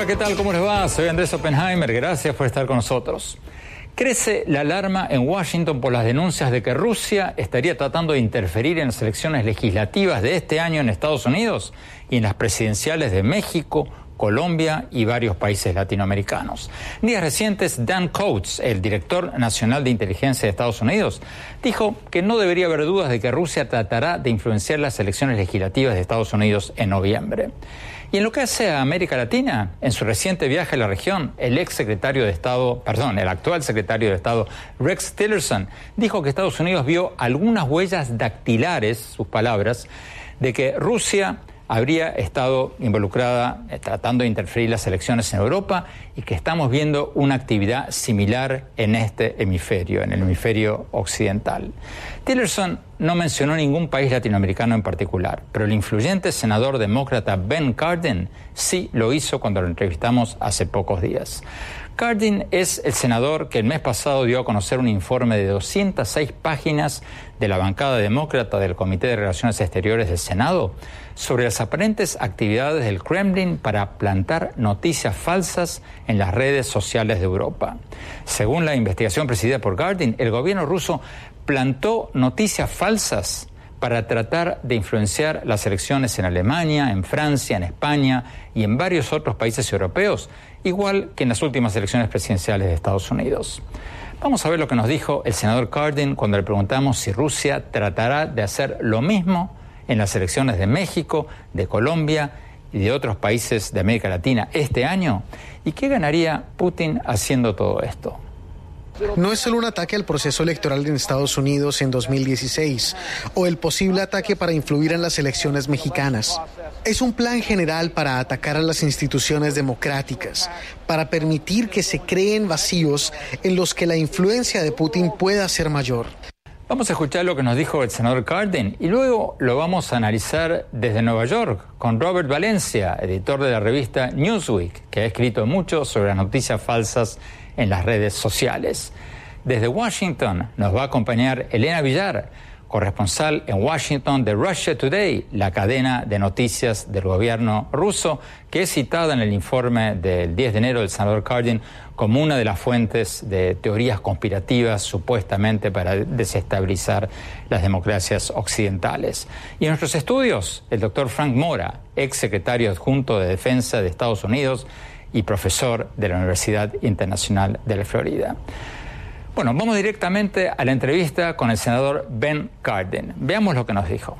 Hola, ¿qué tal? ¿Cómo les va? Soy Andrés Oppenheimer. Gracias por estar con nosotros. Crece la alarma en Washington por las denuncias de que Rusia estaría tratando de interferir en las elecciones legislativas de este año en Estados Unidos y en las presidenciales de México, Colombia y varios países latinoamericanos. Días recientes, Dan Coates, el director nacional de inteligencia de Estados Unidos, dijo que no debería haber dudas de que Rusia tratará de influenciar las elecciones legislativas de Estados Unidos en noviembre. Y en lo que hace a América Latina, en su reciente viaje a la región, el ex secretario de Estado, perdón, el actual secretario de Estado, Rex Tillerson, dijo que Estados Unidos vio algunas huellas dactilares, sus palabras, de que Rusia habría estado involucrada eh, tratando de interferir las elecciones en Europa y que estamos viendo una actividad similar en este hemisferio, en el hemisferio occidental. Tillerson no mencionó ningún país latinoamericano en particular, pero el influyente senador demócrata Ben Cardin sí lo hizo cuando lo entrevistamos hace pocos días. Cardin es el senador que el mes pasado dio a conocer un informe de 206 páginas de la bancada demócrata del Comité de Relaciones Exteriores del Senado sobre las aparentes actividades del Kremlin para plantar noticias falsas en las redes sociales de Europa. Según la investigación presidida por Cardin, el gobierno ruso plantó noticias falsas para tratar de influenciar las elecciones en Alemania, en Francia, en España y en varios otros países europeos, igual que en las últimas elecciones presidenciales de Estados Unidos. Vamos a ver lo que nos dijo el senador Cardin cuando le preguntamos si Rusia tratará de hacer lo mismo en las elecciones de México, de Colombia y de otros países de América Latina este año. ¿Y qué ganaría Putin haciendo todo esto? No es solo un ataque al proceso electoral en Estados Unidos en 2016 o el posible ataque para influir en las elecciones mexicanas. Es un plan general para atacar a las instituciones democráticas, para permitir que se creen vacíos en los que la influencia de Putin pueda ser mayor. Vamos a escuchar lo que nos dijo el senador Cardin y luego lo vamos a analizar desde Nueva York con Robert Valencia, editor de la revista Newsweek, que ha escrito mucho sobre las noticias falsas en las redes sociales. Desde Washington nos va a acompañar Elena Villar, corresponsal en Washington de Russia Today, la cadena de noticias del gobierno ruso, que es citada en el informe del 10 de enero del senador Cardin como una de las fuentes de teorías conspirativas supuestamente para desestabilizar las democracias occidentales. Y en nuestros estudios, el doctor Frank Mora, ex secretario adjunto de Defensa de Estados Unidos, y profesor de la Universidad Internacional de la Florida. Bueno, vamos directamente a la entrevista con el senador Ben Cardin. Veamos lo que nos dijo.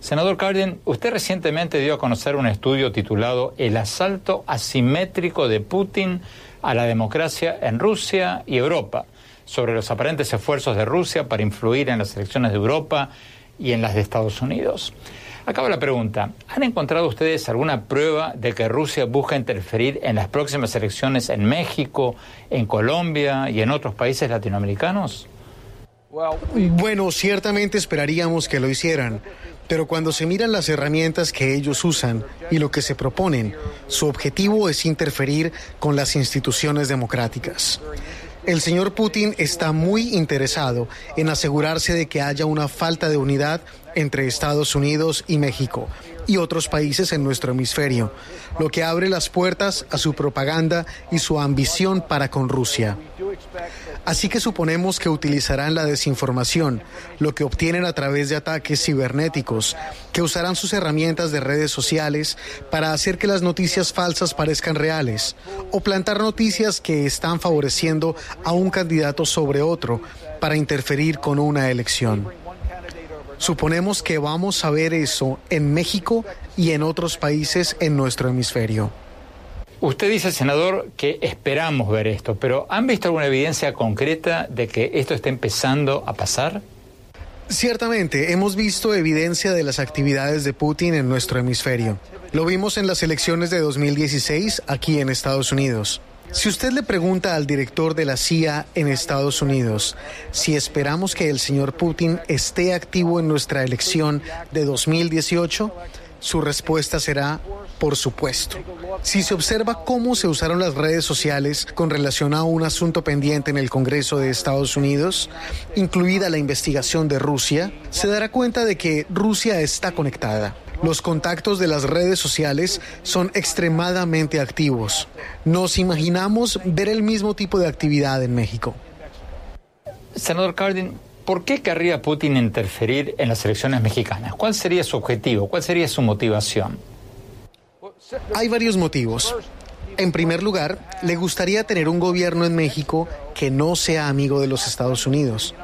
Senador Cardin, usted recientemente dio a conocer un estudio titulado El asalto asimétrico de Putin a la democracia en Rusia y Europa, sobre los aparentes esfuerzos de Rusia para influir en las elecciones de Europa y en las de Estados Unidos. Acaba la pregunta. ¿Han encontrado ustedes alguna prueba de que Rusia busca interferir en las próximas elecciones en México, en Colombia y en otros países latinoamericanos? Bueno, ciertamente esperaríamos que lo hicieran, pero cuando se miran las herramientas que ellos usan y lo que se proponen, su objetivo es interferir con las instituciones democráticas. El señor Putin está muy interesado en asegurarse de que haya una falta de unidad entre Estados Unidos y México y otros países en nuestro hemisferio, lo que abre las puertas a su propaganda y su ambición para con Rusia. Así que suponemos que utilizarán la desinformación, lo que obtienen a través de ataques cibernéticos, que usarán sus herramientas de redes sociales para hacer que las noticias falsas parezcan reales, o plantar noticias que están favoreciendo a un candidato sobre otro para interferir con una elección. Suponemos que vamos a ver eso en México y en otros países en nuestro hemisferio. Usted dice, senador, que esperamos ver esto, pero ¿han visto alguna evidencia concreta de que esto está empezando a pasar? Ciertamente, hemos visto evidencia de las actividades de Putin en nuestro hemisferio. Lo vimos en las elecciones de 2016 aquí en Estados Unidos. Si usted le pregunta al director de la CIA en Estados Unidos si esperamos que el señor Putin esté activo en nuestra elección de 2018, su respuesta será, por supuesto. Si se observa cómo se usaron las redes sociales con relación a un asunto pendiente en el Congreso de Estados Unidos, incluida la investigación de Rusia, se dará cuenta de que Rusia está conectada. Los contactos de las redes sociales son extremadamente activos. Nos imaginamos ver el mismo tipo de actividad en México. Senador Cardin, ¿por qué querría Putin interferir en las elecciones mexicanas? ¿Cuál sería su objetivo? ¿Cuál sería su motivación? Hay varios motivos. En primer lugar, le gustaría tener un gobierno en México que no sea amigo de los Estados Unidos,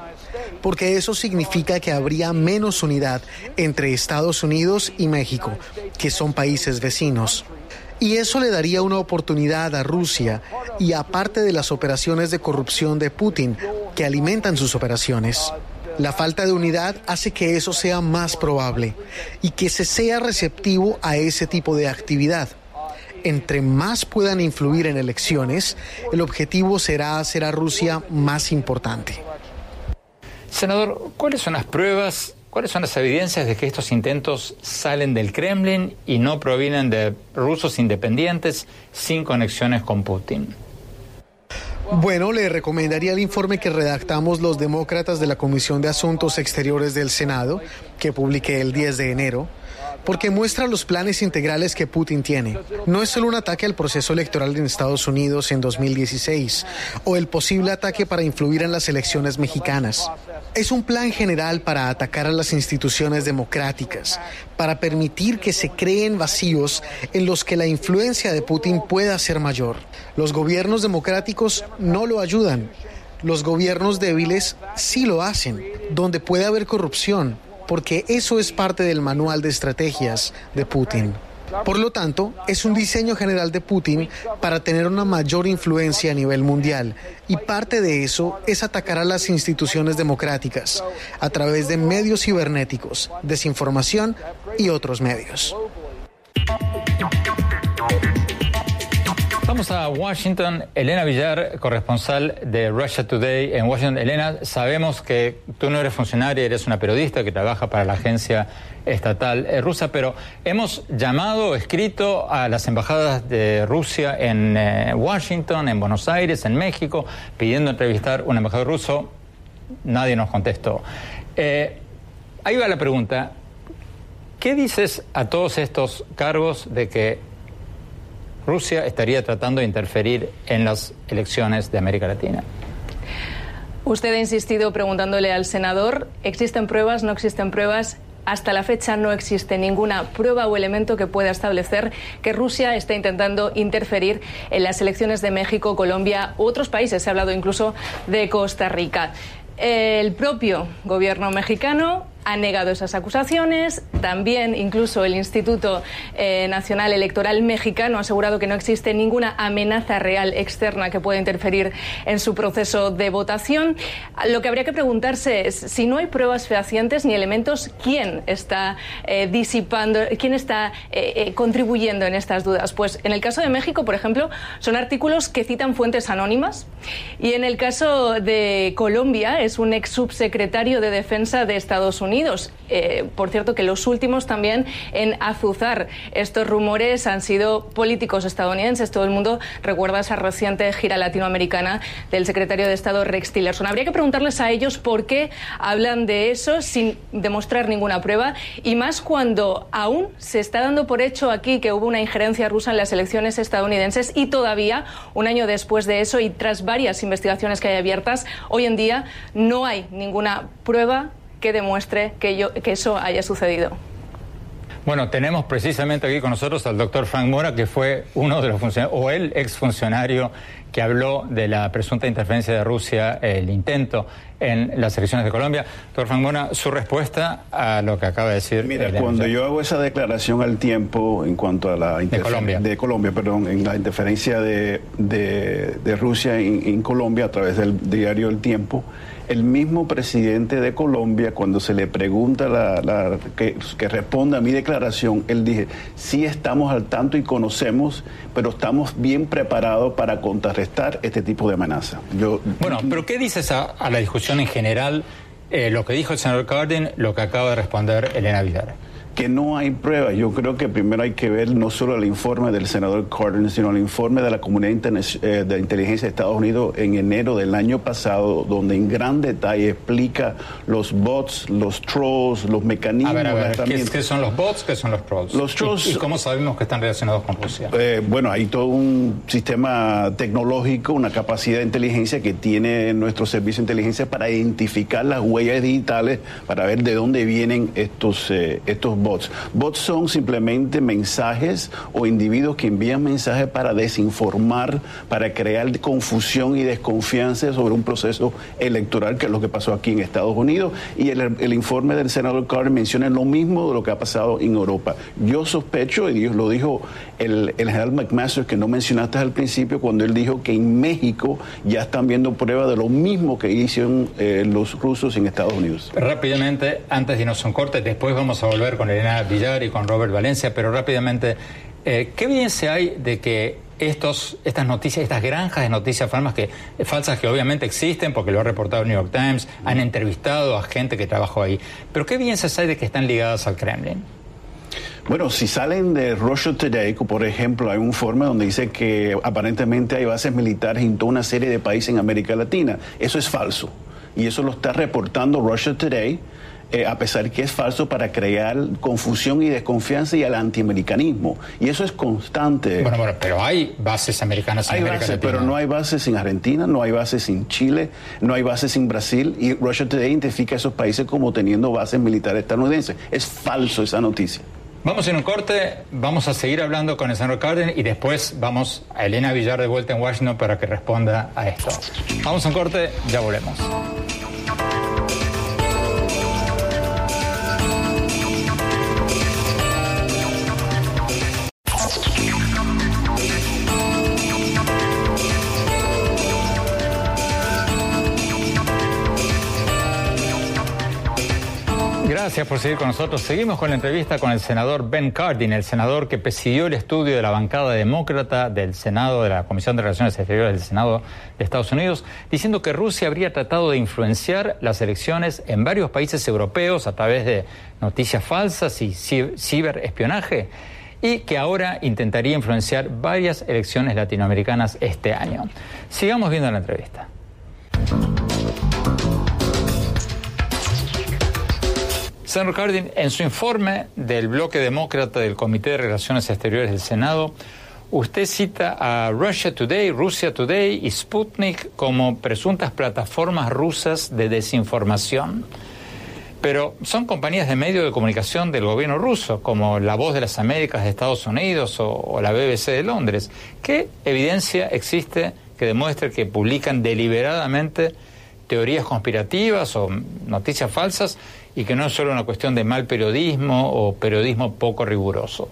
porque eso significa que habría menos unidad entre Estados Unidos y México, que son países vecinos. Y eso le daría una oportunidad a Rusia y aparte de las operaciones de corrupción de Putin que alimentan sus operaciones. La falta de unidad hace que eso sea más probable y que se sea receptivo a ese tipo de actividad. Entre más puedan influir en elecciones, el objetivo será hacer a Rusia más importante. Senador, ¿cuáles son las pruebas, cuáles son las evidencias de que estos intentos salen del Kremlin y no provienen de rusos independientes sin conexiones con Putin? Bueno, le recomendaría el informe que redactamos los demócratas de la Comisión de Asuntos Exteriores del Senado, que publiqué el 10 de enero porque muestra los planes integrales que Putin tiene. No es solo un ataque al proceso electoral en Estados Unidos en 2016 o el posible ataque para influir en las elecciones mexicanas. Es un plan general para atacar a las instituciones democráticas, para permitir que se creen vacíos en los que la influencia de Putin pueda ser mayor. Los gobiernos democráticos no lo ayudan. Los gobiernos débiles sí lo hacen, donde puede haber corrupción, porque eso es parte del manual de estrategias de Putin. Por lo tanto, es un diseño general de Putin para tener una mayor influencia a nivel mundial y parte de eso es atacar a las instituciones democráticas a través de medios cibernéticos, desinformación y otros medios. Vamos a Washington. Elena Villar, corresponsal de Russia Today en Washington. Elena, sabemos que tú no eres funcionaria, eres una periodista que trabaja para la agencia estatal eh, rusa, pero hemos llamado, escrito a las embajadas de Rusia en eh, Washington, en Buenos Aires, en México, pidiendo entrevistar a un embajador ruso. Nadie nos contestó. Eh, ahí va la pregunta. ¿Qué dices a todos estos cargos de que Rusia estaría tratando de interferir en las elecciones de América Latina. Usted ha insistido preguntándole al senador, ¿existen pruebas? ¿No existen pruebas? Hasta la fecha no existe ninguna prueba o elemento que pueda establecer que Rusia está intentando interferir en las elecciones de México, Colombia u otros países. Se ha hablado incluso de Costa Rica. El propio gobierno mexicano ha negado esas acusaciones. También, incluso, el Instituto eh, Nacional Electoral Mexicano ha asegurado que no existe ninguna amenaza real externa que pueda interferir en su proceso de votación. Lo que habría que preguntarse es si no hay pruebas fehacientes ni elementos, ¿quién está eh, disipando, quién está eh, contribuyendo en estas dudas? Pues en el caso de México, por ejemplo, son artículos que citan fuentes anónimas y en el caso de Colombia es un ex subsecretario de Defensa de Estados Unidos Eh, por cierto, que los últimos también en azuzar estos rumores han sido políticos estadounidenses. Todo el mundo recuerda esa reciente gira latinoamericana del secretario de Estado Rex Tillerson. Habría que preguntarles a ellos por qué hablan de eso sin demostrar ninguna prueba y más cuando aún se está dando por hecho aquí que hubo una injerencia rusa en las elecciones estadounidenses y todavía, un año después de eso y tras varias investigaciones que hay abiertas, hoy en día no hay ninguna prueba que demuestre que, yo, que eso haya sucedido. Bueno, tenemos precisamente aquí con nosotros al doctor Frank Mora, que fue uno de los funcionarios, o el exfuncionario que habló de la presunta interferencia de Rusia, el intento en las elecciones de Colombia. Doctor Frank Mora, su respuesta a lo que acaba de decir. Mira, cuando yo hago esa declaración al tiempo en cuanto a la de Colombia, de Colombia perdón, en la interferencia de, de, Rusia en Colombia a través del diario El Tiempo, el mismo presidente de Colombia, cuando se le pregunta la, que, que, responda a mi declaración, él dice, sí estamos al tanto y conocemos, pero estamos bien preparados para contrarrestar este tipo de amenaza. Yo, bueno, pero ¿qué dices a, la discusión en general, eh, lo que dijo el señor Cardin, lo que acaba de responder Elena Vidal? Que no hay pruebas. Yo creo que primero hay que ver no solo el informe del senador Cardin, sino el informe de la Comunidad eh, de Inteligencia de Estados Unidos en enero del año pasado, donde en gran detalle explica los bots, los trolls, los mecanismos. A ver, a ver, ¿qué, son los bots? ¿Qué son los trolls? Los trolls. ¿Y, cómo sabemos que están relacionados con Rusia? Eh, bueno, hay todo un sistema tecnológico, una capacidad de inteligencia que tiene nuestro servicio de inteligencia para identificar las huellas digitales, para ver de dónde vienen estos, eh, estos bots. Bots son simplemente mensajes o individuos que envían mensajes para desinformar, para crear confusión y desconfianza sobre un proceso electoral, que es lo que pasó aquí en Estados Unidos. Y el, informe del senador Carter menciona lo mismo de lo que ha pasado en Europa. Yo sospecho, y Dios lo dijo el, general McMaster, que no mencionaste al principio, cuando él dijo que en México ya están viendo pruebas de lo mismo que hicieron eh, los rusos en Estados Unidos. Rápidamente, antes de irnos a un después vamos a volver con Elena Villar y con Robert Valencia, pero rápidamente, eh, ¿qué evidencia hay de que estos, estas noticias, estas granjas de noticias falsas que, falsas que obviamente existen, porque lo ha reportado el New York Times, han entrevistado a gente que trabajó ahí, pero ¿qué evidencias hay de que están ligadas al Kremlin? Bueno, si salen de Russia Today, por ejemplo, hay un informe donde dice que aparentemente hay bases militares en toda una serie de países en América Latina. Eso es falso. Y eso lo está reportando Russia Today eh, a pesar que es falso para crear confusión y desconfianza y al antiamericanismo. Y eso es constante. Bueno, bueno, pero hay bases americanas en hay América bases, Pero no hay bases en Argentina, no hay bases en Chile, no hay bases en Brasil y Russia Today identifica a esos países como teniendo bases militares estadounidenses. Es falso esa noticia. Vamos en un corte, vamos a seguir hablando con el señor Carden y después vamos a Elena Villar de vuelta en Washington para que responda a esto. Vamos a un corte, ya volvemos. Gracias por seguir con nosotros. Seguimos con la entrevista con el senador Ben Cardin, el senador que presidió el estudio de la bancada demócrata del Senado, de la Comisión de Relaciones Exteriores del Senado de Estados Unidos, diciendo que Rusia habría tratado de influenciar las elecciones en varios países europeos a través de noticias falsas y ciberespionaje y que ahora intentaría influenciar varias elecciones latinoamericanas este año. Sigamos viendo la entrevista. Señor Cardin, en su informe del bloque demócrata del Comité de Relaciones Exteriores del Senado, usted cita a Russia Today, Rusia Today y Sputnik como presuntas plataformas rusas de desinformación. Pero son compañías de medios de comunicación del gobierno ruso, como La Voz de las Américas de Estados Unidos o la BBC de Londres. ¿Qué evidencia existe que demuestre que publican deliberadamente teorías conspirativas o noticias falsas y que no es solo una cuestión de mal periodismo o periodismo poco riguroso.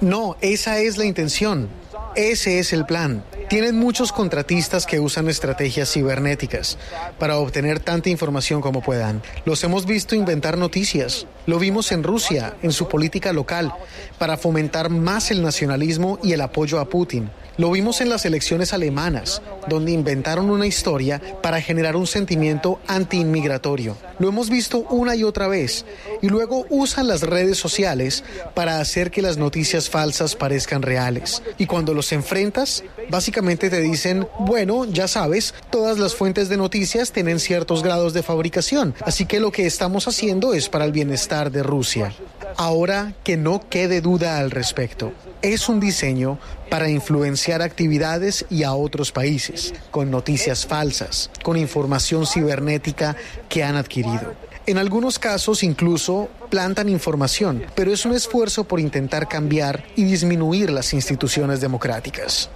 No, esa es la intención. Ese es el plan. Tienen muchos contratistas que usan estrategias cibernéticas para obtener tanta información como puedan. Los hemos visto inventar noticias. Lo vimos en Rusia, en su política local, para fomentar más el nacionalismo y el apoyo a Putin. Lo vimos en las elecciones alemanas, donde inventaron una historia para generar un sentimiento antiinmigratorio. Lo hemos visto una y otra vez. Y luego usan las redes sociales para hacer que las noticias falsas parezcan reales. Y cuando los enfrentas, básicamente te dicen, bueno, ya sabes, todas las fuentes de noticias tienen ciertos grados de fabricación. Así que lo que estamos haciendo es para el bienestar de Rusia. Ahora que no quede duda al respecto es un diseño para influenciar actividades y a otros países, con noticias falsas, con información cibernética que han adquirido. En algunos casos incluso plantan información, pero es un esfuerzo por intentar cambiar y disminuir las instituciones democráticas.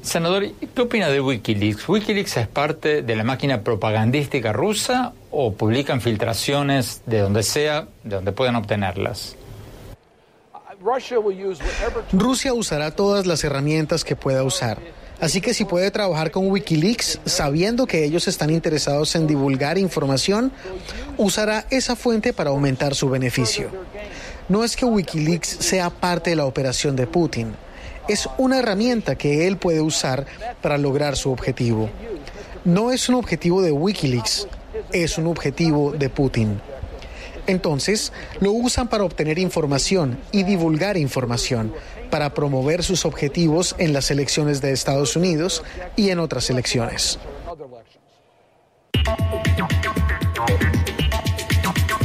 Senador, ¿qué opina de Wikileaks? ¿Wikileaks es parte de la máquina propagandística rusa o publican filtraciones de donde sea, de donde puedan obtenerlas? Rusia usará todas las herramientas que pueda usar. Así que si puede trabajar con Wikileaks sabiendo que ellos están interesados en divulgar información, usará esa fuente para aumentar su beneficio. No es que Wikileaks sea parte de la operación de Putin, es una herramienta que él puede usar para lograr su objetivo. No es un objetivo de Wikileaks, es un objetivo de Putin. Entonces, lo usan para obtener información y divulgar información, para promover sus objetivos en las elecciones de Estados Unidos y en otras elecciones.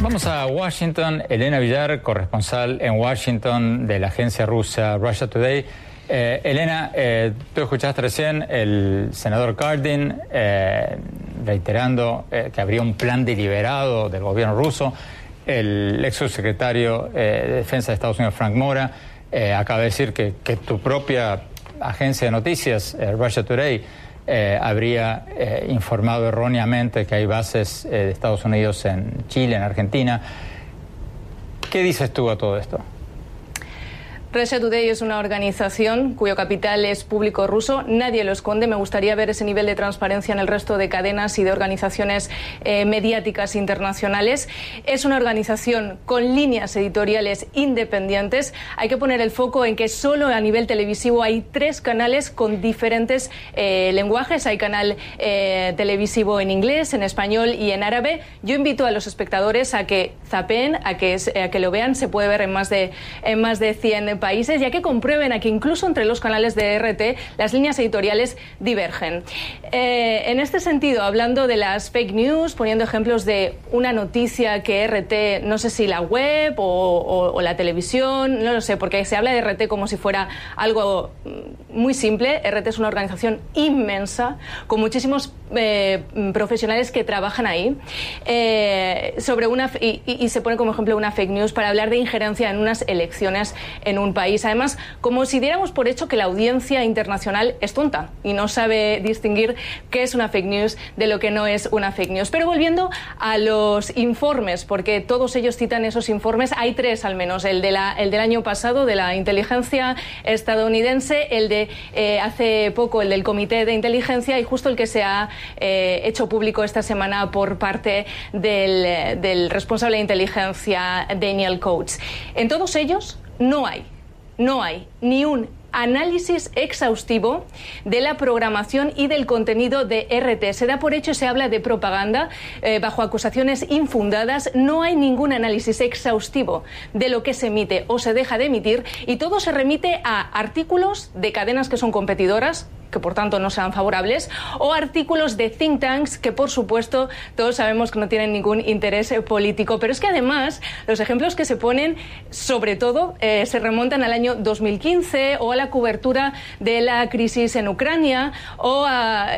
Vamos a Washington. Elena Villar, corresponsal en Washington de la agencia rusa Russia Today. Eh, Elena, eh, tú escuchaste recién el senador Cardin eh, reiterando que habría un plan deliberado del gobierno ruso. El ex subsecretario de Defensa de Estados Unidos, Frank Mora, acaba de decir que, que, tu propia agencia de noticias, Russia Today, habría informado erróneamente que hay bases de Estados Unidos en Chile, en Argentina. ¿Qué dices tú a todo esto? Russia Today es una organización cuyo capital es público ruso. Nadie lo esconde. Me gustaría ver ese nivel de transparencia en el resto de cadenas y de organizaciones eh, mediáticas internacionales. Es una organización con líneas editoriales independientes. Hay que poner el foco en que solo a nivel televisivo hay tres canales con diferentes eh, lenguajes. Hay canal eh, televisivo en inglés, en español y en árabe. Yo invito a los espectadores a que zapen, a que, a que lo vean. Se puede ver en más de, en más de 100 países, ya que comprueben a que incluso entre los canales de RT las líneas editoriales divergen. Eh, en este sentido, hablando de las fake news, poniendo ejemplos de una noticia que RT, no sé si la web o, la televisión, no lo sé, porque se habla de RT como si fuera algo mm, muy simple. RT es una organización inmensa, con muchísimos eh, profesionales que trabajan ahí, eh, sobre una, y se pone como ejemplo una fake news para hablar de injerencia en unas elecciones en un país. Además, como si diéramos por hecho que la audiencia internacional es tonta y no sabe distinguir qué es una fake news de lo que no es una fake news. Pero volviendo a los informes, porque todos ellos citan esos informes, hay tres al menos, el, de la, el del año pasado de la inteligencia estadounidense, el de eh, hace poco, el del Comité de Inteligencia y justo el que se ha eh, hecho público esta semana por parte del, del responsable de inteligencia, Daniel Coates. En todos ellos no hay no hay ni un análisis exhaustivo de la programación y del contenido de RT. Se da por hecho, se habla de propaganda eh, bajo acusaciones infundadas. No hay ningún análisis exhaustivo de lo que se emite o se deja de emitir y todo se remite a artículos de cadenas que son competidoras, que por tanto no sean favorables, o artículos de think tanks que por supuesto todos sabemos que no tienen ningún interés eh, político. Pero es que además los ejemplos que se ponen sobre todo eh, se remontan al año 2015 o a la cobertura de la crisis en Ucrania o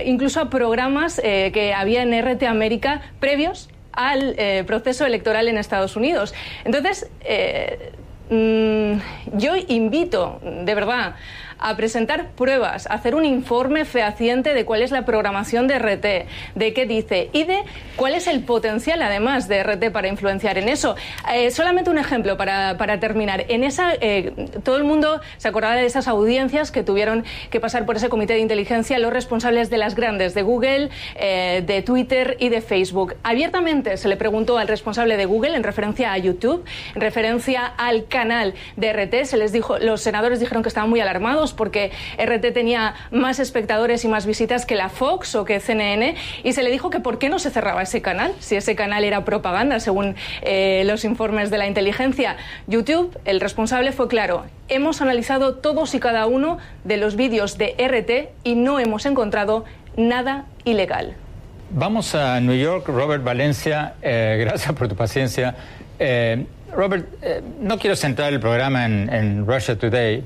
incluso a programas eh, que había en RT América previos al proceso electoral en Estados Unidos. Entonces, mm, yo invito, de verdad, a presentar pruebas, a hacer un informe fehaciente de cuál es la programación de RT, de qué dice y de cuál es el potencial además de RT para influenciar en eso. Eh, solamente un ejemplo para, terminar. En esa, eh, todo el mundo se acordará de esas audiencias que tuvieron que pasar por ese comité de inteligencia los responsables de las grandes, de Google, eh, de Twitter y de Facebook. Abiertamente se le preguntó al responsable de Google en referencia a YouTube, en referencia al canal de RT, se les dijo, los senadores dijeron que estaban muy alarmados porque RT tenía más espectadores y más visitas que la Fox o que CNN y se le dijo que por qué no se cerraba ese canal, si ese canal era propaganda según eh, los informes de la inteligencia. YouTube, el responsable fue claro, hemos analizado todos y cada uno de los vídeos de RT y no hemos encontrado nada ilegal. Vamos a New York, Robert Valencia, eh, gracias por tu paciencia. Eh, Robert, no quiero centrar el programa en Russia Today,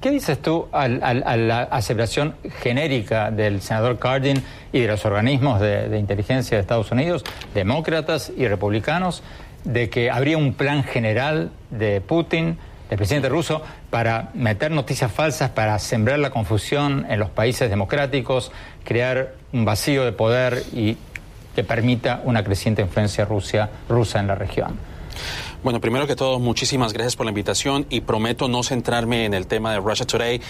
¿Qué dices tú a, la aseveración genérica del senador Cardin y de los organismos de, inteligencia de Estados Unidos, demócratas y republicanos, de que habría un plan general de Putin, del presidente ruso, para meter noticias falsas, para sembrar la confusión en los países democráticos, crear un vacío de poder y que permita una creciente influencia rusa en la región? Bueno, primero que todo, muchísimas gracias por la invitación y prometo no centrarme en el tema de Russia Today,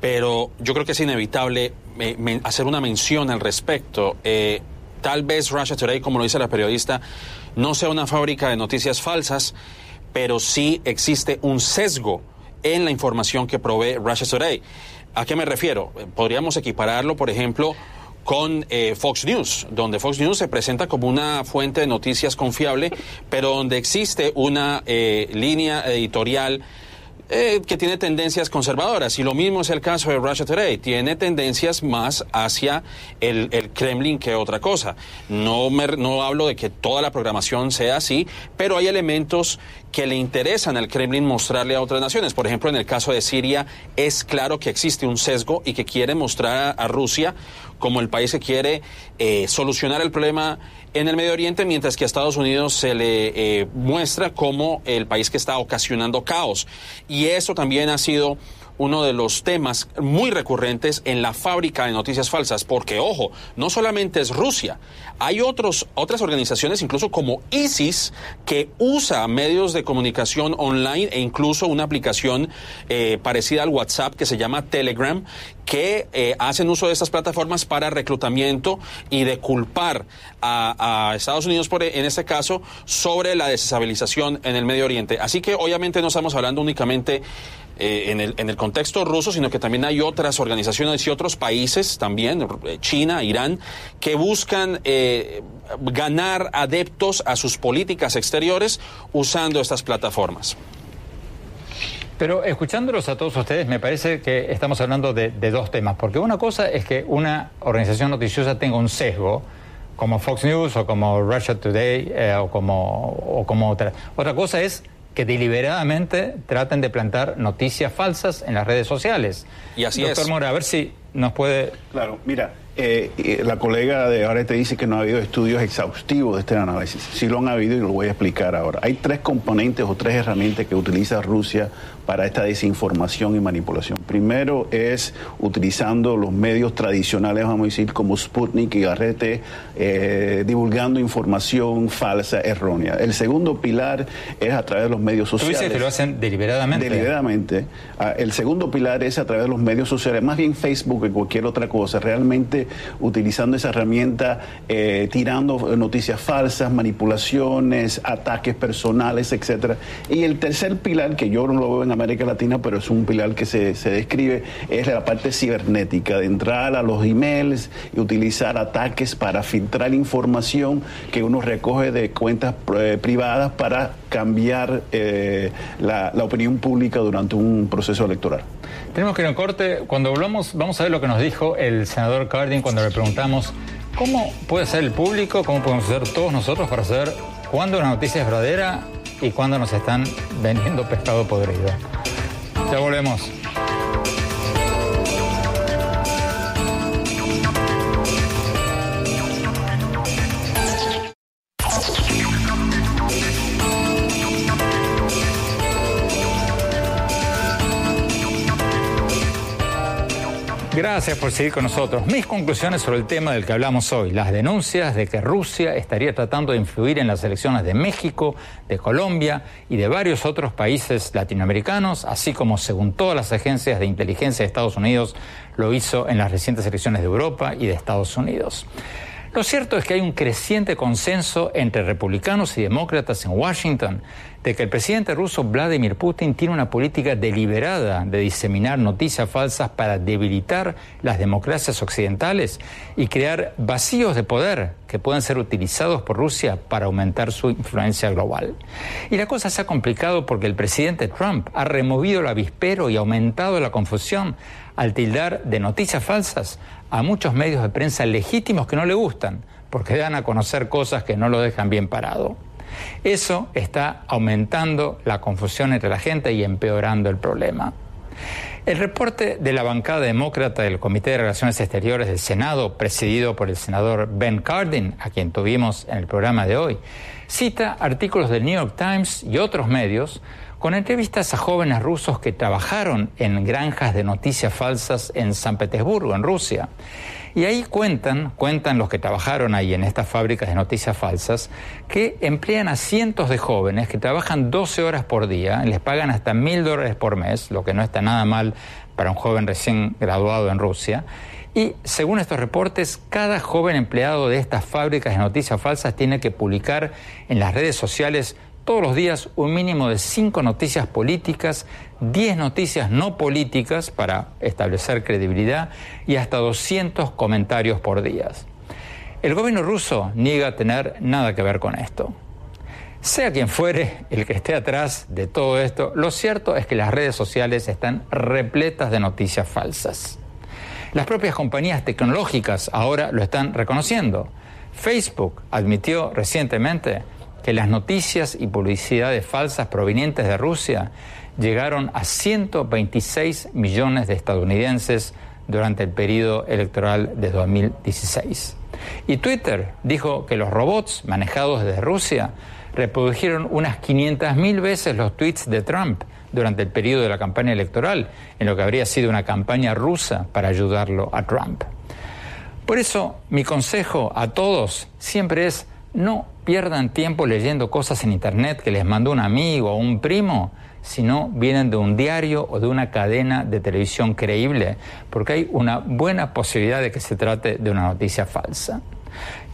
pero yo creo que es inevitable eh, hacer una mención al respecto. Eh, tal vez Russia Today, como lo dice la periodista, no sea una fábrica de noticias falsas, pero sí existe un sesgo en la información que provee Russia Today. ¿A qué me refiero? Podríamos equipararlo, por ejemplo, con eh, Fox News, donde Fox News se presenta como una fuente de noticias confiable, pero donde existe una eh, línea editorial eh, que tiene tendencias conservadoras. Y lo mismo es el caso de Russia Today. Tiene tendencias más hacia el, Kremlin que otra cosa. No, me, no hablo de que toda la programación sea así, pero hay elementos que le interesan al Kremlin mostrarle a otras naciones. Por ejemplo, en el caso de Siria, es claro que existe un sesgo y que quiere mostrar a, Rusia como el país que quiere eh, solucionar el problema en el Medio Oriente, mientras que a Estados Unidos se le eh, muestra como el país que está ocasionando caos. Y eso también ha sido uno de los temas muy recurrentes en la fábrica de noticias falsas, porque ojo, no solamente es Rusia, hay otros, otras organizaciones, incluso como ISIS, que usa medios de comunicación online e incluso una aplicación eh, parecida al WhatsApp que se llama Telegram, que eh, hacen uso de estas plataformas para reclutamiento y de culpar a, a Estados Unidos, por, en este caso, sobre la desestabilización en el Medio Oriente. Así que obviamente no estamos hablando únicamente eh, en, el, en el contexto ruso, sino que también hay otras organizaciones y otros países también, eh, China, Irán, que buscan eh, ganar adeptos a sus políticas exteriores usando estas plataformas. Pero escuchándolos a todos ustedes, me parece que estamos hablando de, dos temas, porque una cosa es que una organización noticiosa tenga un sesgo, como Fox News o como Russia Today o, como, o como otra. Otra cosa es que deliberadamente traten de plantar noticias falsas en las redes sociales. Y así Doctor es. Mora, a ver si nos puede... Claro, mira, eh, la colega de ahora te dice que no ha habido estudios exhaustivos de este análisis. Sí lo han habido y lo voy a explicar ahora. Hay tres componentes o tres herramientas que utiliza Rusia para esta desinformación y manipulación. Primero es utilizando los medios tradicionales, vamos a decir, como Sputnik y Garrete, eh, divulgando información falsa, errónea. El segundo pilar es a través de los medios sociales. ¿Tú dices que lo hacen deliberadamente? Deliberadamente. Ah, el segundo pilar es a través de los medios sociales, más bien Facebook que cualquier otra cosa, realmente utilizando esa herramienta, eh, tirando noticias falsas, manipulaciones, ataques personales, etcétera. Y el tercer pilar, que yo no lo veo en América Latina, pero es un pilar que se, describe, es la parte cibernética, de entrar a los emails y utilizar ataques para filtrar información que uno recoge de cuentas eh, privadas para cambiar eh, la, opinión pública durante un proceso electoral. Tenemos que ir en corte. Cuando volvamos, vamos a ver lo que nos dijo el senador Cardin cuando le preguntamos cómo puede ser el público, cómo podemos ser todos nosotros para saber cuándo una noticia es verdadera y cuándo nos están vendiendo pescado podrido. Ya volvemos. Gracias por seguir con nosotros. Mis conclusiones sobre el tema del que hablamos hoy, las denuncias de que Rusia estaría tratando de influir en las elecciones de México, de Colombia y de varios otros países latinoamericanos, así como según todas las agencias de inteligencia de Estados Unidos lo hizo en las recientes elecciones de Europa y de Estados Unidos. Lo cierto es que hay un creciente consenso entre republicanos y demócratas en Washington de que el presidente ruso Vladimir Putin tiene una política deliberada de diseminar noticias falsas para debilitar las democracias occidentales y crear vacíos de poder que pueden ser utilizados por Rusia para aumentar su influencia global. Y la cosa se ha complicado porque el presidente Trump ha removido el avispero y aumentado la confusión al tildar de noticias falsas a muchos medios de prensa legítimos que no le gustan, porque dan a conocer cosas que no lo dejan bien parado. Eso está aumentando la confusión entre la gente y empeorando el problema. El reporte de la bancada demócrata del Comité de Relaciones Exteriores del Senado, presidido por el senador Ben Cardin, a quien tuvimos en el programa de hoy, cita artículos del New York Times y otros medios con entrevistas a jóvenes rusos que trabajaron en granjas de noticias falsas en San Petersburgo, en Rusia. Y ahí cuentan, cuentan los que trabajaron ahí en estas fábricas de noticias falsas, que emplean a cientos de jóvenes que trabajan 12 horas por día, les pagan hasta mil dólares por mes, lo que no está nada mal para un joven recién graduado en Rusia. Y según estos reportes, cada joven empleado de estas fábricas de noticias falsas tiene que publicar en las redes sociales todos los días un mínimo de cinco noticias políticas, 10 noticias no políticas para establecer credibilidad y hasta 200 comentarios por día. El gobierno ruso niega tener nada que ver con esto. Sea quien fuere el que esté atrás de todo esto, lo cierto es que las redes sociales están repletas de noticias falsas. Las propias compañías tecnológicas ahora lo están reconociendo. Facebook admitió recientemente que las noticias y publicidades falsas provenientes de Rusia llegaron a 126 millones de estadounidenses durante el periodo electoral de 2016. Y Twitter dijo que los robots manejados desde Rusia reprodujeron unas 500.000 veces los tweets de Trump durante el periodo de la campaña electoral, en lo que habría sido una campaña rusa para ayudarlo a Trump. Por eso mi consejo a todos siempre es no pierdan tiempo leyendo cosas en Internet que les mandó un amigo o un primo, si no vienen de un diario o de una cadena de televisión creíble, porque hay una buena posibilidad de que se trate de una noticia falsa.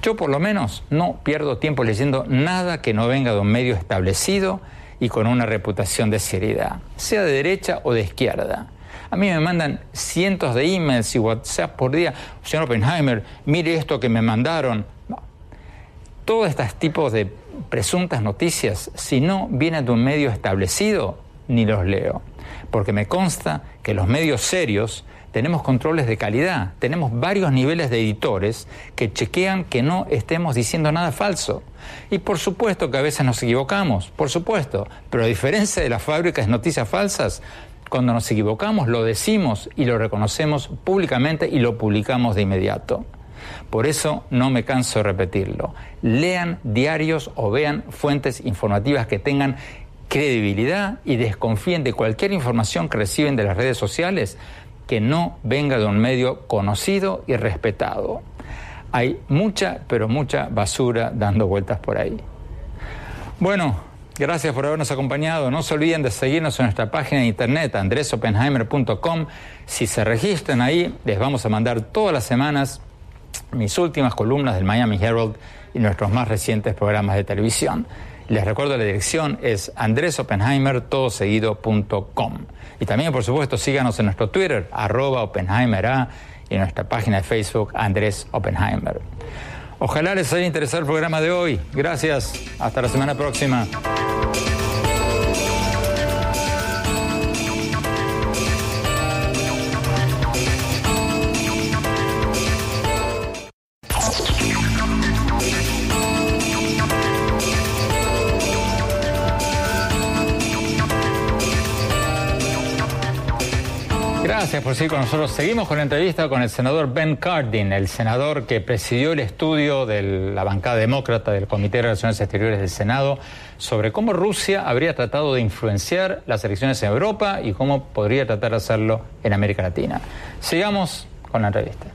Yo por lo menos no pierdo tiempo leyendo nada que no venga de un medio establecido y con una reputación de seriedad, sea de derecha o de izquierda. A mí me mandan cientos de emails y WhatsApp por día. Señor Oppenheimer, mire esto que me mandaron. Todos estos tipos de presuntas noticias, si no vienen de un medio establecido, ni los leo. Porque me consta que los medios serios tenemos controles de calidad, tenemos varios niveles de editores que chequean que no estemos diciendo nada falso. Y por supuesto que a veces nos equivocamos, por supuesto, pero a diferencia de las fábricas de noticias falsas, cuando nos equivocamos lo decimos y lo reconocemos públicamente y lo publicamos de inmediato. Por eso no me canso de repetirlo. Lean diarios o vean fuentes informativas que tengan credibilidad y desconfíen de cualquier información que reciben de las redes sociales que no venga de un medio conocido y respetado. Hay mucha, pero mucha basura dando vueltas por ahí. Bueno, gracias por habernos acompañado. No se olviden de seguirnos en nuestra página de internet andresopenheimer.com. Si se registran ahí, les vamos a mandar todas las semanas mis últimas columnas del Miami Herald y nuestros más recientes programas de televisión. Les recuerdo la dirección es andresopenheimer.com. Y también, por supuesto, síganos en nuestro Twitter, arroba Oppenheimer y en nuestra página de Facebook, Andrés Oppenheimer. Ojalá les haya interesado el programa de hoy. Gracias. Hasta la semana próxima. Gracias por seguir con nosotros. Seguimos con la entrevista con el senador Ben Cardin, el senador que presidió el estudio de la bancada demócrata del Comité de Relaciones Exteriores del Senado sobre cómo Rusia habría tratado de influenciar las elecciones en Europa y cómo podría tratar de hacerlo en América Latina. Sigamos con la entrevista.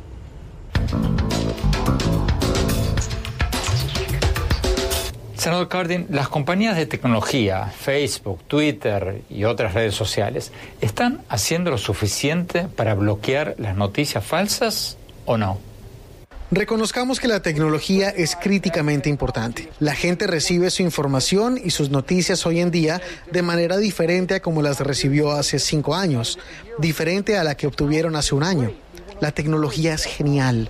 Senador Cardin, las compañías de tecnología, Facebook, Twitter y otras redes sociales, ¿están haciendo lo suficiente para bloquear las noticias falsas o no? Reconozcamos que la tecnología es críticamente importante. La gente recibe su información y sus noticias hoy en día de manera diferente a como las recibió hace cinco años, diferente a la que obtuvieron hace un año. La tecnología es genial.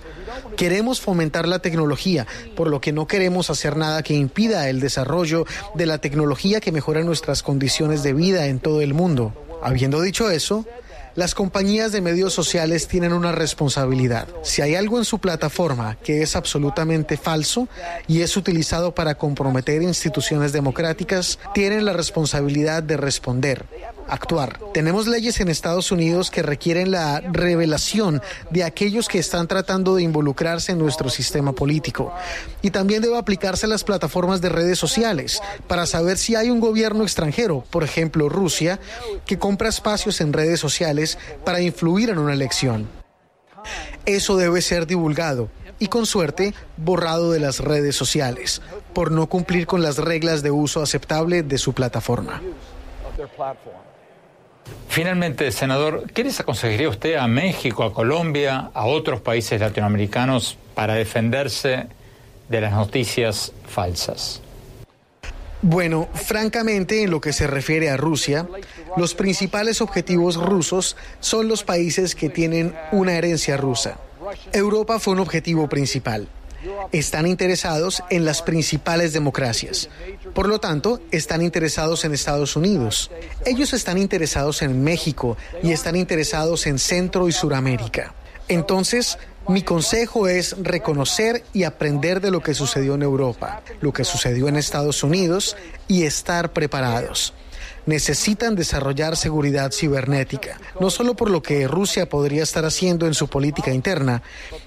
Queremos fomentar la tecnología, por lo que no queremos hacer nada que impida el desarrollo de la tecnología que mejora nuestras condiciones de vida en todo el mundo. Habiendo dicho eso, las compañías de medios sociales tienen una responsabilidad. Si hay algo en su plataforma que es absolutamente falso y es utilizado para comprometer instituciones democráticas, tienen la responsabilidad de responder actuar. Tenemos leyes en Estados Unidos que requieren la revelación de aquellos que están tratando de involucrarse en nuestro sistema político. Y también debe aplicarse a las plataformas de redes sociales para saber si hay un gobierno extranjero, por ejemplo Rusia, que compra espacios en redes sociales para influir en una elección. Eso debe ser divulgado y con suerte borrado de las redes sociales por no cumplir con las reglas de uso aceptable de su plataforma. Finalmente, senador, ¿qué les aconsejaría usted a México, a Colombia, a otros países latinoamericanos para defenderse de las noticias falsas? Bueno, francamente, en lo que se refiere a Rusia, los principales objetivos rusos son los países que tienen una herencia rusa. Europa fue un objetivo principal. Están interesados en las principales democracias. Por lo tanto, están interesados en Estados Unidos. Ellos están interesados en México y están interesados en Centro y Suramérica. Entonces, mi consejo es reconocer y aprender de lo que sucedió en Europa, lo que sucedió en Estados Unidos y estar preparados necesitan desarrollar seguridad cibernética, no solo por lo que Rusia podría estar haciendo en su política interna,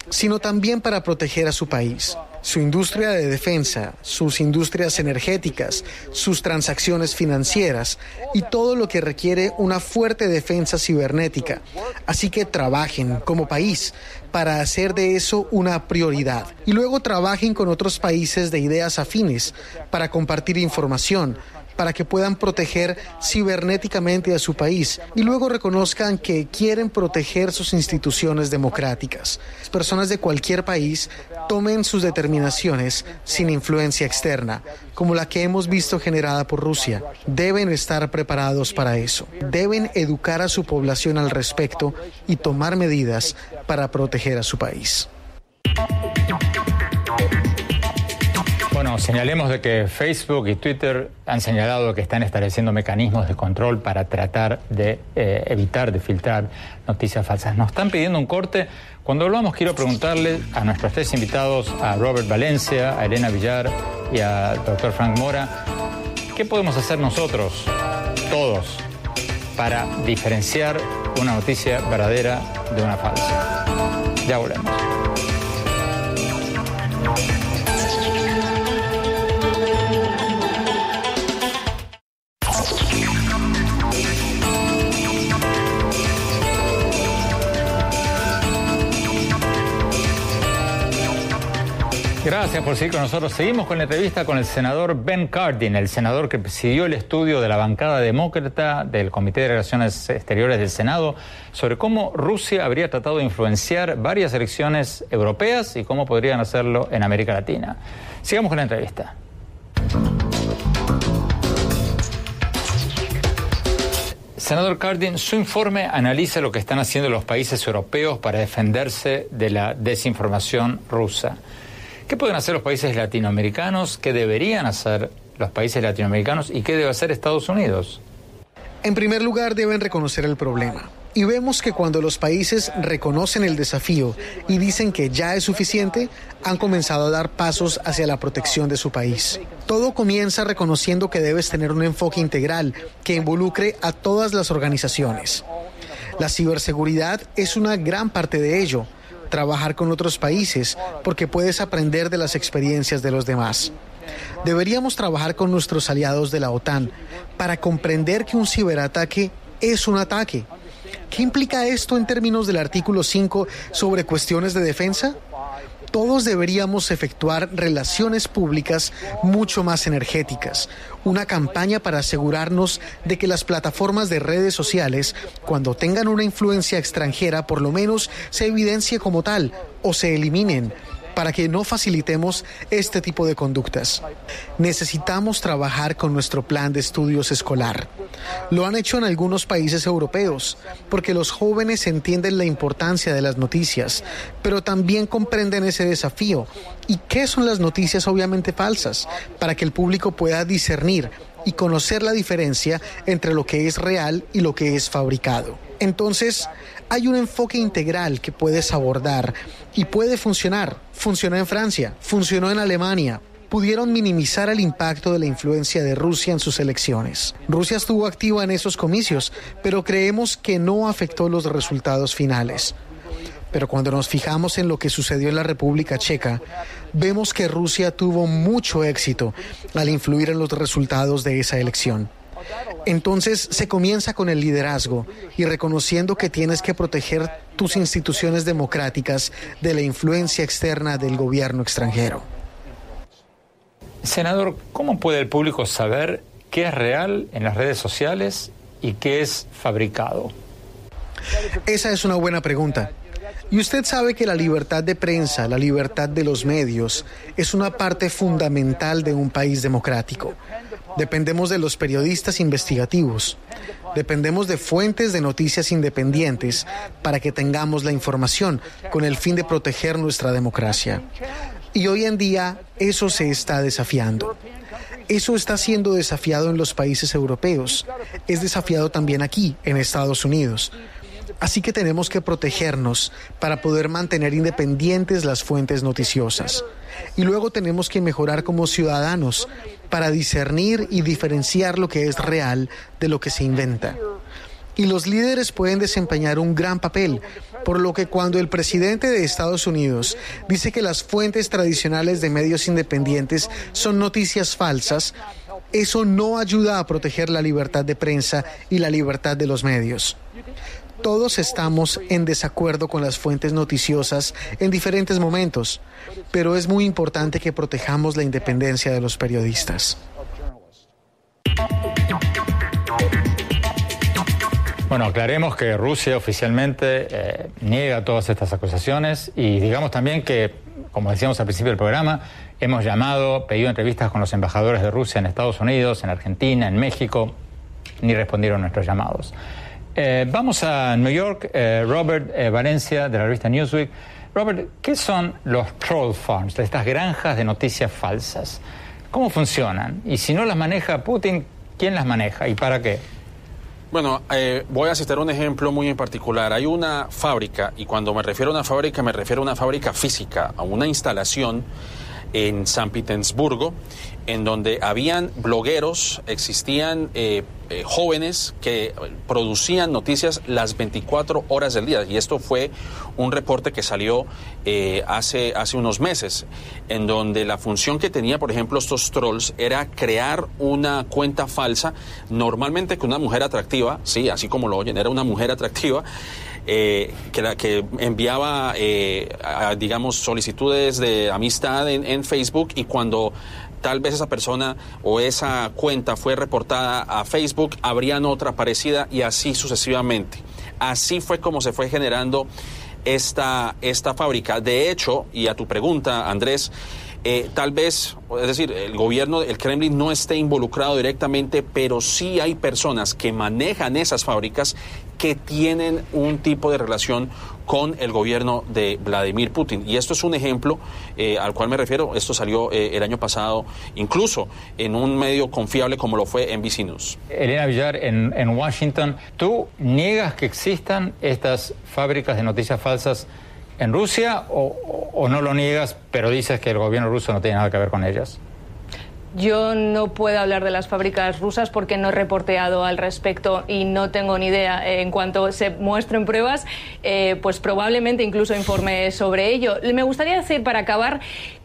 sino también para proteger a su país su industria de defensa, sus industrias energéticas, sus transacciones financieras y todo lo que requiere una fuerte defensa cibernética. Así que trabajen como país para hacer de eso una prioridad. Y luego trabajen con otros países de ideas afines para compartir información, para que puedan proteger cibernéticamente a su país y luego reconozcan que quieren proteger sus instituciones democráticas. Personas de cualquier país tomen sus determinaciones sin influencia externa, como la que hemos visto generada por Rusia. Deben estar preparados para eso. Deben educar a su población al respecto y tomar medidas para proteger a su país. Bueno, señalemos de que Facebook y Twitter han señalado que están estableciendo mecanismos de control para tratar de eh, evitar, de filtrar noticias falsas. Nos están pidiendo un corte. Cuando hablamos, quiero preguntarle a nuestros tres invitados, a Robert Valencia, a Elena Villar y al doctor Frank Mora, ¿qué podemos hacer nosotros, todos, para diferenciar una noticia verdadera de una falsa? Ya volvemos. Gracias por seguir con nosotros. Seguimos con la entrevista con el senador Ben Cardin, el senador que presidió el estudio de la bancada demócrata del Comité de Relaciones Exteriores del Senado sobre cómo Rusia habría tratado de influenciar varias elecciones europeas y cómo podrían hacerlo en América Latina. Sigamos con la entrevista. Senador Cardin, su informe analiza lo que están haciendo los países europeos para defenderse de la desinformación rusa. ¿Qué pueden hacer los países latinoamericanos? ¿Qué deberían hacer los países latinoamericanos? ¿Y qué debe hacer Estados Unidos? En primer lugar, deben reconocer el problema. Y vemos que cuando los países reconocen el desafío y dicen que ya es suficiente, han comenzado a dar pasos hacia la protección de su país. Todo comienza reconociendo que debes tener un enfoque integral que involucre a todas las organizaciones. La ciberseguridad es una gran parte de ello trabajar con otros países porque puedes aprender de las experiencias de los demás. Deberíamos trabajar con nuestros aliados de la OTAN para comprender que un ciberataque es un ataque. ¿Qué implica esto en términos del artículo 5 sobre cuestiones de defensa? Todos deberíamos efectuar relaciones públicas mucho más energéticas, una campaña para asegurarnos de que las plataformas de redes sociales, cuando tengan una influencia extranjera, por lo menos se evidencie como tal o se eliminen para que no facilitemos este tipo de conductas. Necesitamos trabajar con nuestro plan de estudios escolar. Lo han hecho en algunos países europeos, porque los jóvenes entienden la importancia de las noticias, pero también comprenden ese desafío. ¿Y qué son las noticias obviamente falsas? Para que el público pueda discernir y conocer la diferencia entre lo que es real y lo que es fabricado. Entonces, hay un enfoque integral que puedes abordar y puede funcionar. Funcionó en Francia, funcionó en Alemania, pudieron minimizar el impacto de la influencia de Rusia en sus elecciones. Rusia estuvo activa en esos comicios, pero creemos que no afectó los resultados finales. Pero cuando nos fijamos en lo que sucedió en la República Checa, vemos que Rusia tuvo mucho éxito al influir en los resultados de esa elección. Entonces se comienza con el liderazgo y reconociendo que tienes que proteger tus instituciones democráticas de la influencia externa del gobierno extranjero. Senador, ¿cómo puede el público saber qué es real en las redes sociales y qué es fabricado? Esa es una buena pregunta. Y usted sabe que la libertad de prensa, la libertad de los medios, es una parte fundamental de un país democrático Dependemos de los periodistas investigativos. Dependemos de fuentes de noticias independientes para que tengamos la información con el fin de proteger nuestra democracia. Y hoy en día eso se está desafiando. Eso está siendo desafiado en los países europeos. Es desafiado también aquí, en Estados Unidos. Así que tenemos que protegernos para poder mantener independientes las fuentes noticiosas. Y luego tenemos que mejorar como ciudadanos para discernir y diferenciar lo que es real de lo que se inventa. Y los líderes pueden desempeñar un gran papel, por lo que cuando el presidente de Estados Unidos dice que las fuentes tradicionales de medios independientes son noticias falsas, eso no ayuda a proteger la libertad de prensa y la libertad de los medios. Todos estamos en desacuerdo con las fuentes noticiosas en diferentes momentos, pero es muy importante que protejamos la independencia de los periodistas. Bueno, aclaremos que Rusia oficialmente eh, niega todas estas acusaciones y digamos también que, como decíamos al principio del programa, hemos llamado, pedido entrevistas con los embajadores de Rusia en Estados Unidos, en Argentina, en México, ni respondieron nuestros llamados. Eh, vamos a New York, eh, Robert eh, Valencia de la revista Newsweek. Robert, ¿qué son los troll farms, estas granjas de noticias falsas? ¿Cómo funcionan? Y si no las maneja Putin, ¿quién las maneja y para qué? Bueno, voy a citar un ejemplo muy en particular. Hay una fábrica, y cuando me refiero a una fábrica, me refiero a una fábrica física, a una instalación en San Petersburgo, en donde habían blogueros, existían eh, eh, jóvenes que producían noticias las 24 horas del día. Y esto fue un reporte que salió eh, hace, hace unos meses, en donde la función que tenía, por ejemplo, estos trolls era crear una cuenta falsa, normalmente con una mujer atractiva, sí, así como lo oyen, era una mujer atractiva. Eh, que, la, que enviaba, eh, digamos, solicitudes de amistad en, en Facebook y cuando tal vez esa persona o esa cuenta fue reportada a Facebook, habrían otra parecida y así sucesivamente. Así fue como se fue generando esta, esta fábrica. De hecho, y a tu pregunta, Andrés, eh, tal vez, es decir, el gobierno, el Kremlin no esté involucrado directamente, pero sí hay personas que manejan esas fábricas que tienen un tipo de relación con el gobierno de Vladimir Putin. Y esto es un ejemplo eh, al cual me refiero. Esto salió eh, el año pasado, incluso en un medio confiable como lo fue NBC News. Elena Villar, en, en Washington, ¿tú niegas que existan estas fábricas de noticias falsas en Rusia o, no lo niegas, pero dices que el gobierno ruso no tiene nada que ver con ellas? Yo no puedo hablar de las fábricas rusas porque no he reporteado al respecto y no tengo ni idea. En cuanto se muestren pruebas, eh, pues probablemente incluso informe sobre ello. Me gustaría decir, para acabar,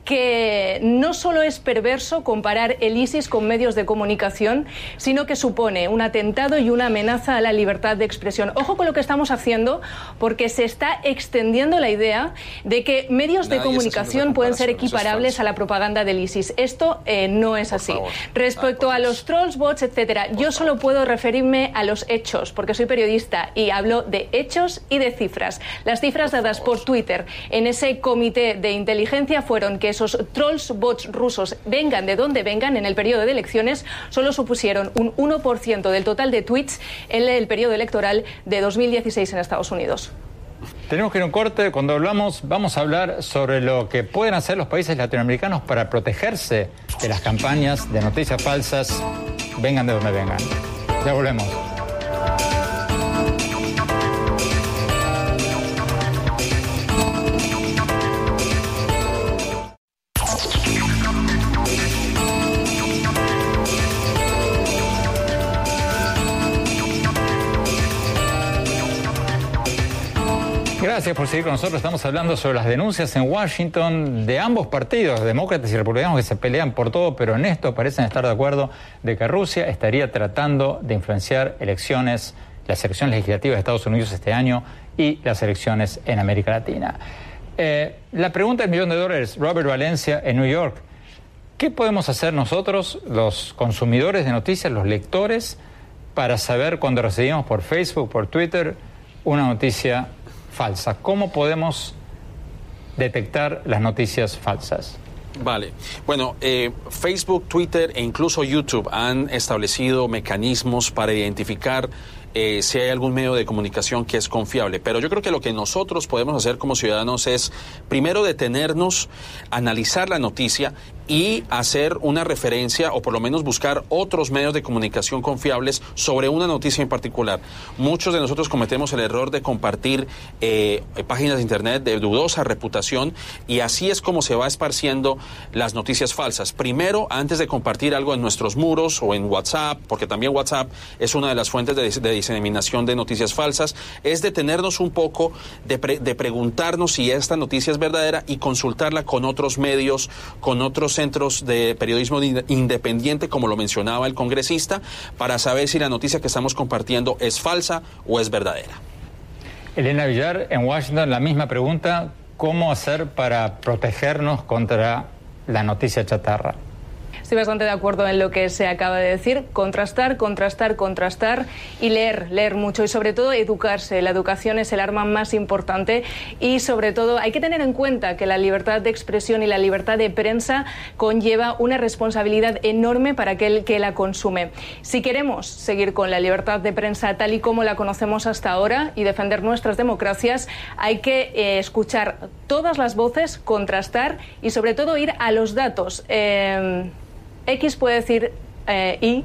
que no solo es perverso comparar el ISIS con medios de comunicación, sino que supone un atentado y una amenaza a la libertad de expresión. Ojo con lo que estamos haciendo, porque se está extendiendo la idea de que medios de comunicación pueden ser equiparables a la propaganda del ISIS. Esto eh, no es así. Respecto a los trolls, bots, etcétera, yo solo puedo referirme a los hechos, porque soy periodista y hablo de hechos y de cifras. Las cifras dadas por Twitter en ese comité de inteligencia fueron que esos trolls bots rusos vengan de donde vengan en el periodo de elecciones, solo supusieron un 1% del total de tweets en el periodo electoral de 2016 en Estados Unidos. Tenemos que ir a un corte. Cuando hablamos, vamos a hablar sobre lo que pueden hacer los países latinoamericanos para protegerse de las campañas de noticias falsas, vengan de donde vengan. Ya volvemos. Gracias por seguir con nosotros. Estamos hablando sobre las denuncias en Washington de ambos partidos, demócratas y republicanos, que se pelean por todo, pero en esto parecen estar de acuerdo de que Rusia estaría tratando de influenciar elecciones, las elecciones legislativas de Estados Unidos este año y las elecciones en América Latina. Eh, la pregunta del millón de dólares, Robert Valencia, en New York. ¿Qué podemos hacer nosotros, los consumidores de noticias, los lectores, para saber cuando recibimos por Facebook, por Twitter, una noticia falsa. ¿Cómo podemos detectar las noticias falsas? Vale. Bueno, eh, Facebook, Twitter e incluso YouTube han establecido mecanismos para identificar eh, si hay algún medio de comunicación que es confiable. Pero yo creo que lo que nosotros podemos hacer como ciudadanos es primero detenernos, analizar la noticia y hacer una referencia o por lo menos buscar otros medios de comunicación confiables sobre una noticia en particular. Muchos de nosotros cometemos el error de compartir eh, páginas de Internet de dudosa reputación y así es como se va esparciendo las noticias falsas. Primero, antes de compartir algo en nuestros muros o en WhatsApp, porque también WhatsApp es una de las fuentes de, diseminación de noticias falsas, es detenernos un poco de, de preguntarnos si esta noticia es verdadera y consultarla con otros medios, con otros centros de periodismo independiente, como lo mencionaba el congresista, para saber si la noticia que estamos compartiendo es falsa o es verdadera. Elena Villar, en Washington, la misma pregunta, ¿cómo hacer para protegernos contra la noticia chatarra? Estoy bastante de acuerdo en lo que se acaba de decir. Contrastar, contrastar, contrastar y leer, leer mucho y sobre todo educarse. La educación es el arma más importante y sobre todo hay que tener en cuenta que la libertad de expresión y la libertad de prensa conlleva una responsabilidad enorme para aquel que la consume. Si queremos seguir con la libertad de prensa tal y como la conocemos hasta ahora y defender nuestras democracias, hay que eh, escuchar todas las voces, contrastar y sobre todo ir a los datos. Eh, X puede decir eh, Y,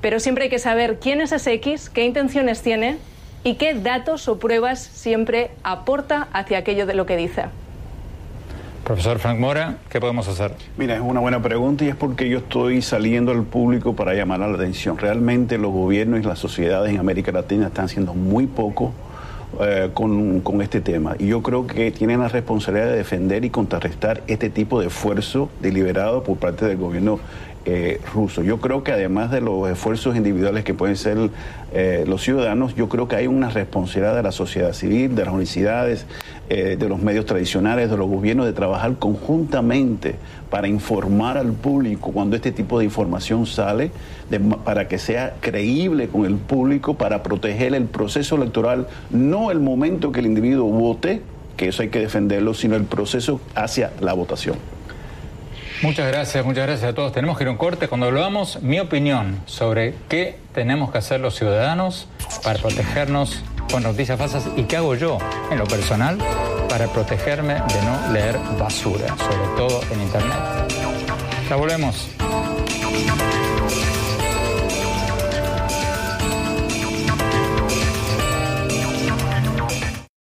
pero siempre hay que saber quién es ese X, qué intenciones tiene y qué datos o pruebas siempre aporta hacia aquello de lo que dice. Profesor Frank Mora, ¿qué podemos hacer? Mira, es una buena pregunta y es porque yo estoy saliendo al público para llamar la atención. Realmente los gobiernos y las sociedades en América Latina están haciendo muy poco eh, con, con, este tema. Y yo creo que tienen la responsabilidad de defender y contrarrestar este tipo de esfuerzo deliberado por parte del gobierno eh, ruso. Yo creo que además de los esfuerzos individuales que pueden ser eh, los ciudadanos, yo creo que hay una responsabilidad de la sociedad civil, de las universidades, eh, de los medios tradicionales, de los gobiernos, de trabajar conjuntamente para informar al público cuando este tipo de información sale, para que sea creíble con el público, para proteger el proceso electoral, no el momento que el individuo vote, que eso hay que defenderlo, sino el proceso hacia la votación. Muchas gracias, muchas gracias a todos. Tenemos que ir a un corte. Cuando hablamos, mi opinión sobre qué tenemos que hacer los ciudadanos para protegernos con noticias falsas y qué hago yo en lo personal para protegerme de no leer basura, sobre todo en Internet. Ya volvemos.